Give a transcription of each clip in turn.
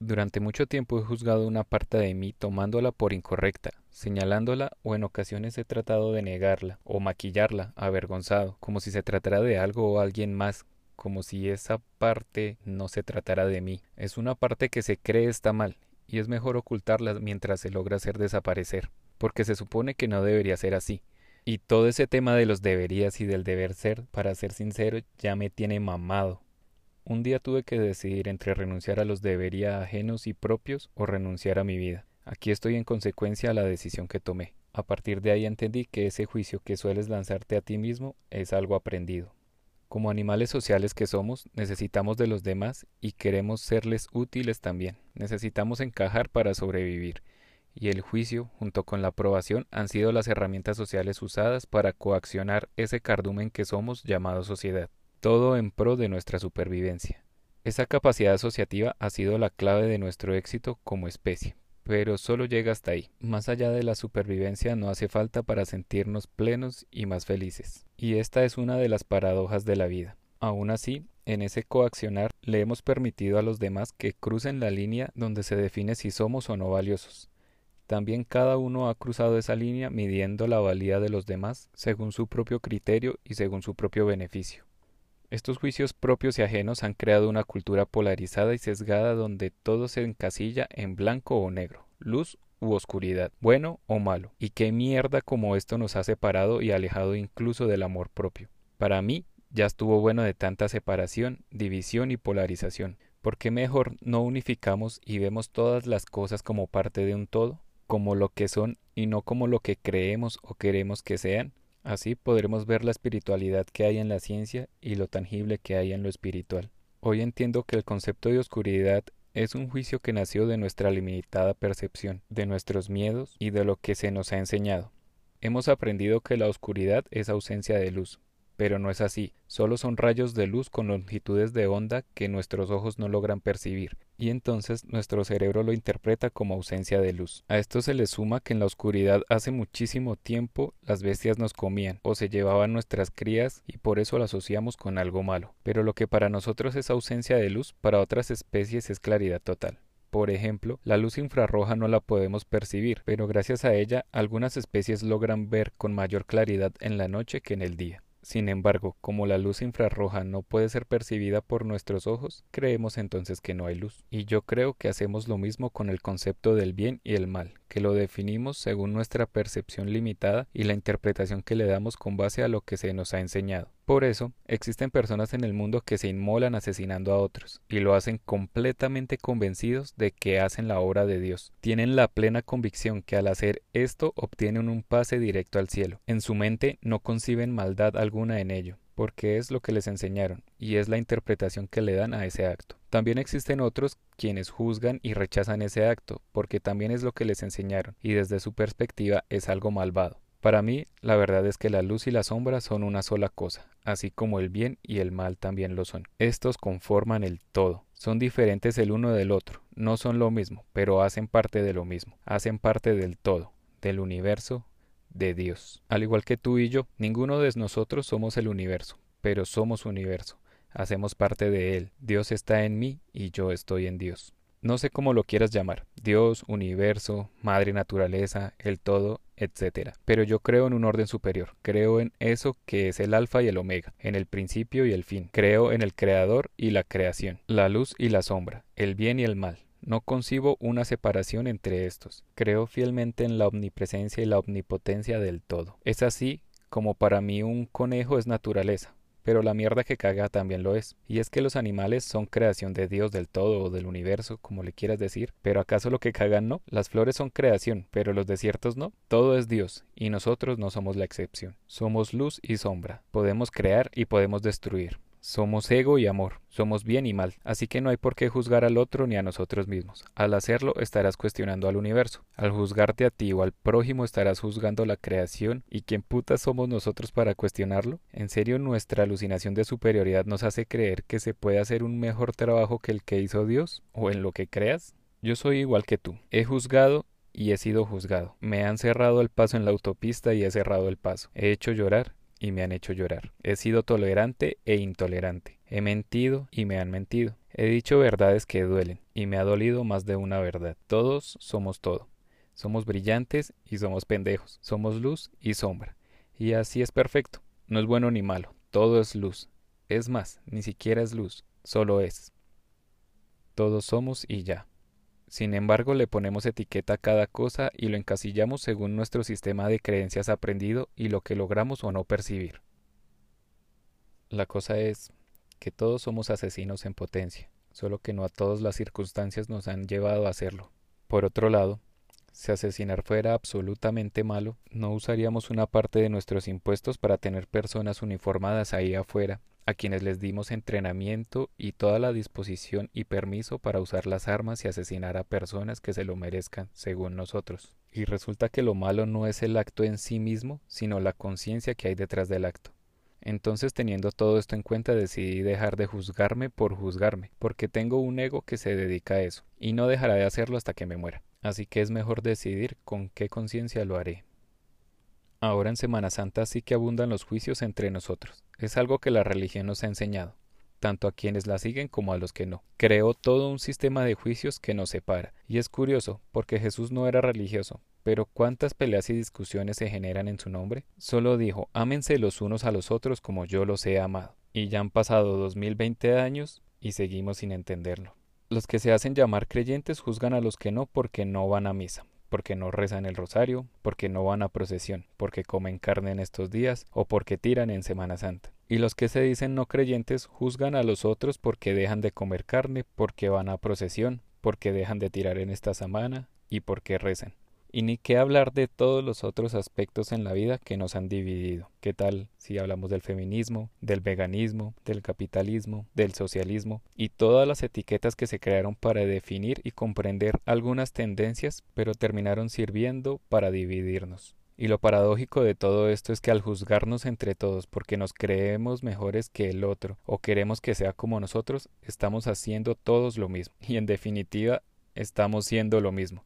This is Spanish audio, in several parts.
Durante mucho tiempo he juzgado una parte de mí tomándola por incorrecta, señalándola o en ocasiones he tratado de negarla o maquillarla, avergonzado, como si se tratara de algo o alguien más, como si esa parte no se tratara de mí. Es una parte que se cree está mal y es mejor ocultarla mientras se logra hacer desaparecer, porque se supone que no debería ser así. Y todo ese tema de los deberías y del deber ser, para ser sincero, ya me tiene mamado. Un día tuve que decidir entre renunciar a los debería ajenos y propios o renunciar a mi vida. Aquí estoy en consecuencia a la decisión que tomé. A partir de ahí entendí que ese juicio que sueles lanzarte a ti mismo es algo aprendido. Como animales sociales que somos, necesitamos de los demás y queremos serles útiles también. Necesitamos encajar para sobrevivir. Y el juicio, junto con la aprobación, han sido las herramientas sociales usadas para coaccionar ese cardumen que somos llamado sociedad todo en pro de nuestra supervivencia. Esa capacidad asociativa ha sido la clave de nuestro éxito como especie, pero solo llega hasta ahí. Más allá de la supervivencia no hace falta para sentirnos plenos y más felices. Y esta es una de las paradojas de la vida. Aún así, en ese coaccionar le hemos permitido a los demás que crucen la línea donde se define si somos o no valiosos. También cada uno ha cruzado esa línea midiendo la valía de los demás según su propio criterio y según su propio beneficio. Estos juicios propios y ajenos han creado una cultura polarizada y sesgada donde todo se encasilla en blanco o negro, luz u oscuridad, bueno o malo. Y qué mierda como esto nos ha separado y alejado incluso del amor propio. Para mí, ya estuvo bueno de tanta separación, división y polarización. ¿Por qué mejor no unificamos y vemos todas las cosas como parte de un todo, como lo que son y no como lo que creemos o queremos que sean? Así podremos ver la espiritualidad que hay en la ciencia y lo tangible que hay en lo espiritual. Hoy entiendo que el concepto de oscuridad es un juicio que nació de nuestra limitada percepción, de nuestros miedos y de lo que se nos ha enseñado. Hemos aprendido que la oscuridad es ausencia de luz, pero no es así, solo son rayos de luz con longitudes de onda que nuestros ojos no logran percibir, y entonces nuestro cerebro lo interpreta como ausencia de luz. A esto se le suma que en la oscuridad hace muchísimo tiempo las bestias nos comían o se llevaban nuestras crías y por eso lo asociamos con algo malo. Pero lo que para nosotros es ausencia de luz, para otras especies es claridad total. Por ejemplo, la luz infrarroja no la podemos percibir, pero gracias a ella algunas especies logran ver con mayor claridad en la noche que en el día. Sin embargo, como la luz infrarroja no puede ser percibida por nuestros ojos, creemos entonces que no hay luz. Y yo creo que hacemos lo mismo con el concepto del bien y el mal, que lo definimos según nuestra percepción limitada y la interpretación que le damos con base a lo que se nos ha enseñado. Por eso, existen personas en el mundo que se inmolan asesinando a otros, y lo hacen completamente convencidos de que hacen la obra de Dios. Tienen la plena convicción que al hacer esto obtienen un pase directo al cielo. En su mente no conciben maldad alguna en ello, porque es lo que les enseñaron, y es la interpretación que le dan a ese acto. También existen otros quienes juzgan y rechazan ese acto, porque también es lo que les enseñaron, y desde su perspectiva es algo malvado. Para mí, la verdad es que la luz y la sombra son una sola cosa, así como el bien y el mal también lo son. Estos conforman el todo. Son diferentes el uno del otro, no son lo mismo, pero hacen parte de lo mismo, hacen parte del todo, del universo, de Dios. Al igual que tú y yo, ninguno de nosotros somos el universo, pero somos universo, hacemos parte de él. Dios está en mí y yo estoy en Dios. No sé cómo lo quieras llamar, Dios, universo, madre naturaleza, el todo, etc. Pero yo creo en un orden superior, creo en eso que es el alfa y el omega, en el principio y el fin, creo en el creador y la creación, la luz y la sombra, el bien y el mal. No concibo una separación entre estos. Creo fielmente en la omnipresencia y la omnipotencia del todo. Es así como para mí un conejo es naturaleza, pero la mierda que caga también lo es. Y es que los animales son creación de Dios del todo o del universo, como le quieras decir, pero ¿acaso lo que cagan no? Las flores son creación, pero los desiertos no. Todo es Dios, y nosotros no somos la excepción. Somos luz y sombra. Podemos crear y podemos destruir. Somos ego y amor, somos bien y mal, así que no hay por qué juzgar al otro ni a nosotros mismos. Al hacerlo estarás cuestionando al universo. Al juzgarte a ti o al prójimo estarás juzgando la creación y quién putas somos nosotros para cuestionarlo. ¿En serio nuestra alucinación de superioridad nos hace creer que se puede hacer un mejor trabajo que el que hizo Dios o en lo que creas? Yo soy igual que tú. He juzgado y he sido juzgado. Me han cerrado el paso en la autopista y he cerrado el paso. He hecho llorar y me han hecho llorar. He sido tolerante e intolerante. He mentido y me han mentido. He dicho verdades que duelen, y me ha dolido más de una verdad. Todos somos todo. Somos brillantes y somos pendejos. Somos luz y sombra. Y así es perfecto. No es bueno ni malo. Todo es luz. Es más, ni siquiera es luz. Solo es. Todos somos y ya. Sin embargo, le ponemos etiqueta a cada cosa y lo encasillamos según nuestro sistema de creencias aprendido y lo que logramos o no percibir. La cosa es que todos somos asesinos en potencia, solo que no a todas las circunstancias nos han llevado a hacerlo. Por otro lado, si asesinar fuera absolutamente malo, no usaríamos una parte de nuestros impuestos para tener personas uniformadas ahí afuera a quienes les dimos entrenamiento y toda la disposición y permiso para usar las armas y asesinar a personas que se lo merezcan, según nosotros. Y resulta que lo malo no es el acto en sí mismo, sino la conciencia que hay detrás del acto. Entonces, teniendo todo esto en cuenta, decidí dejar de juzgarme por juzgarme, porque tengo un ego que se dedica a eso, y no dejará de hacerlo hasta que me muera. Así que es mejor decidir con qué conciencia lo haré. Ahora en Semana Santa sí que abundan los juicios entre nosotros. Es algo que la religión nos ha enseñado, tanto a quienes la siguen como a los que no. Creó todo un sistema de juicios que nos separa. Y es curioso, porque Jesús no era religioso, pero ¿cuántas peleas y discusiones se generan en su nombre? Solo dijo, ámense los unos a los otros como yo los he amado. Y ya han pasado dos mil veinte años y seguimos sin entenderlo. Los que se hacen llamar creyentes juzgan a los que no porque no van a misa, porque no rezan el rosario, porque no van a procesión, porque comen carne en estos días o porque tiran en Semana Santa. Y los que se dicen no creyentes juzgan a los otros porque dejan de comer carne, porque van a procesión, porque dejan de tirar en esta semana y porque rezan. Y ni qué hablar de todos los otros aspectos en la vida que nos han dividido. ¿Qué tal si hablamos del feminismo, del veganismo, del capitalismo, del socialismo y todas las etiquetas que se crearon para definir y comprender algunas tendencias, pero terminaron sirviendo para dividirnos? Y lo paradójico de todo esto es que al juzgarnos entre todos porque nos creemos mejores que el otro o queremos que sea como nosotros, estamos haciendo todos lo mismo. Y en definitiva, estamos siendo lo mismo.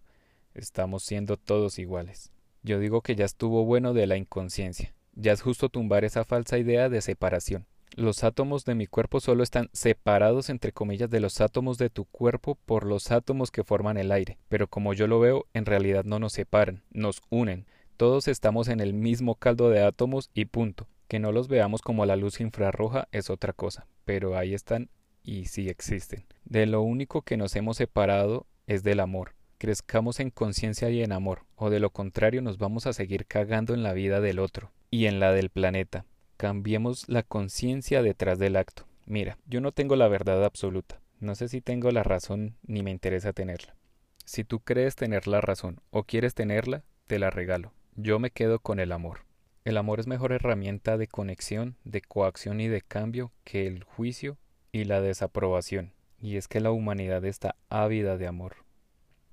Estamos siendo todos iguales. Yo digo que ya estuvo bueno de la inconsciencia. Ya es justo tumbar esa falsa idea de separación. Los átomos de mi cuerpo solo están separados entre comillas de los átomos de tu cuerpo por los átomos que forman el aire, pero como yo lo veo, en realidad no nos separan, nos unen. Todos estamos en el mismo caldo de átomos y punto. Que no los veamos como la luz infrarroja es otra cosa, pero ahí están y sí existen. De lo único que nos hemos separado es del amor crezcamos en conciencia y en amor, o de lo contrario nos vamos a seguir cagando en la vida del otro y en la del planeta. Cambiemos la conciencia detrás del acto. Mira, yo no tengo la verdad absoluta. No sé si tengo la razón ni me interesa tenerla. Si tú crees tener la razón o quieres tenerla, te la regalo. Yo me quedo con el amor. El amor es mejor herramienta de conexión, de coacción y de cambio que el juicio y la desaprobación. Y es que la humanidad está ávida de amor.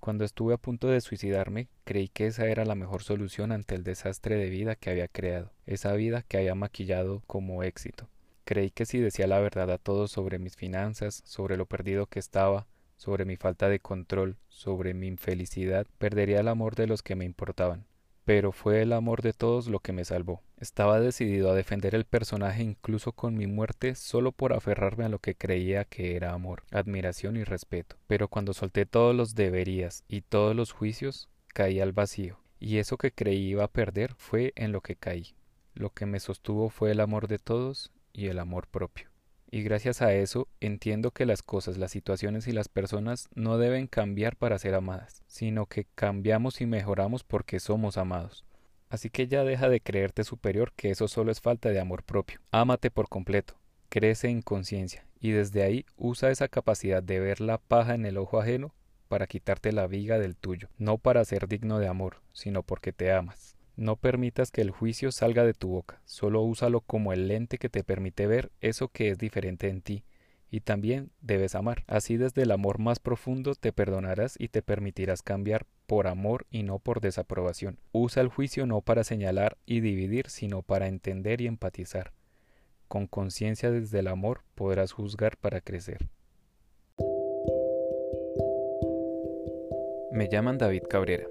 Cuando estuve a punto de suicidarme, creí que esa era la mejor solución ante el desastre de vida que había creado, esa vida que había maquillado como éxito. Creí que si decía la verdad a todos sobre mis finanzas, sobre lo perdido que estaba, sobre mi falta de control, sobre mi infelicidad, perdería el amor de los que me importaban pero fue el amor de todos lo que me salvó. Estaba decidido a defender el personaje incluso con mi muerte solo por aferrarme a lo que creía que era amor, admiración y respeto. Pero cuando solté todos los deberías y todos los juicios, caí al vacío, y eso que creí iba a perder fue en lo que caí. Lo que me sostuvo fue el amor de todos y el amor propio y gracias a eso entiendo que las cosas, las situaciones y las personas no deben cambiar para ser amadas, sino que cambiamos y mejoramos porque somos amados. Así que ya deja de creerte superior que eso solo es falta de amor propio. Ámate por completo, crece en conciencia y desde ahí usa esa capacidad de ver la paja en el ojo ajeno para quitarte la viga del tuyo, no para ser digno de amor, sino porque te amas. No permitas que el juicio salga de tu boca, solo úsalo como el lente que te permite ver eso que es diferente en ti, y también debes amar. Así desde el amor más profundo te perdonarás y te permitirás cambiar por amor y no por desaprobación. Usa el juicio no para señalar y dividir, sino para entender y empatizar. Con conciencia desde el amor podrás juzgar para crecer. Me llaman David Cabrera.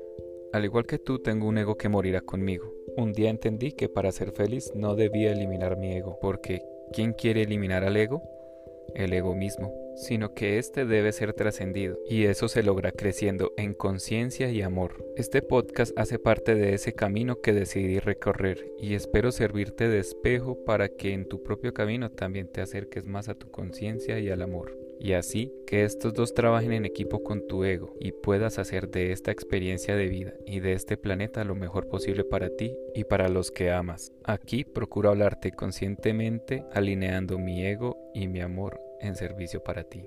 Al igual que tú, tengo un ego que morirá conmigo. Un día entendí que para ser feliz no debía eliminar mi ego, porque ¿quién quiere eliminar al ego? El ego mismo. sino que éste debe ser trascendido, y eso se logra creciendo en conciencia y amor. Este podcast hace parte de ese camino que decidí recorrer, y espero servirte de espejo para que en tu propio camino también te acerques más a tu conciencia y al amor y así que estos dos trabajen en equipo con tu ego y puedas hacer de esta experiencia de vida y de este planeta lo mejor posible para ti y para los que amas. Aquí procuro hablarte conscientemente alineando mi ego y mi amor en servicio para ti.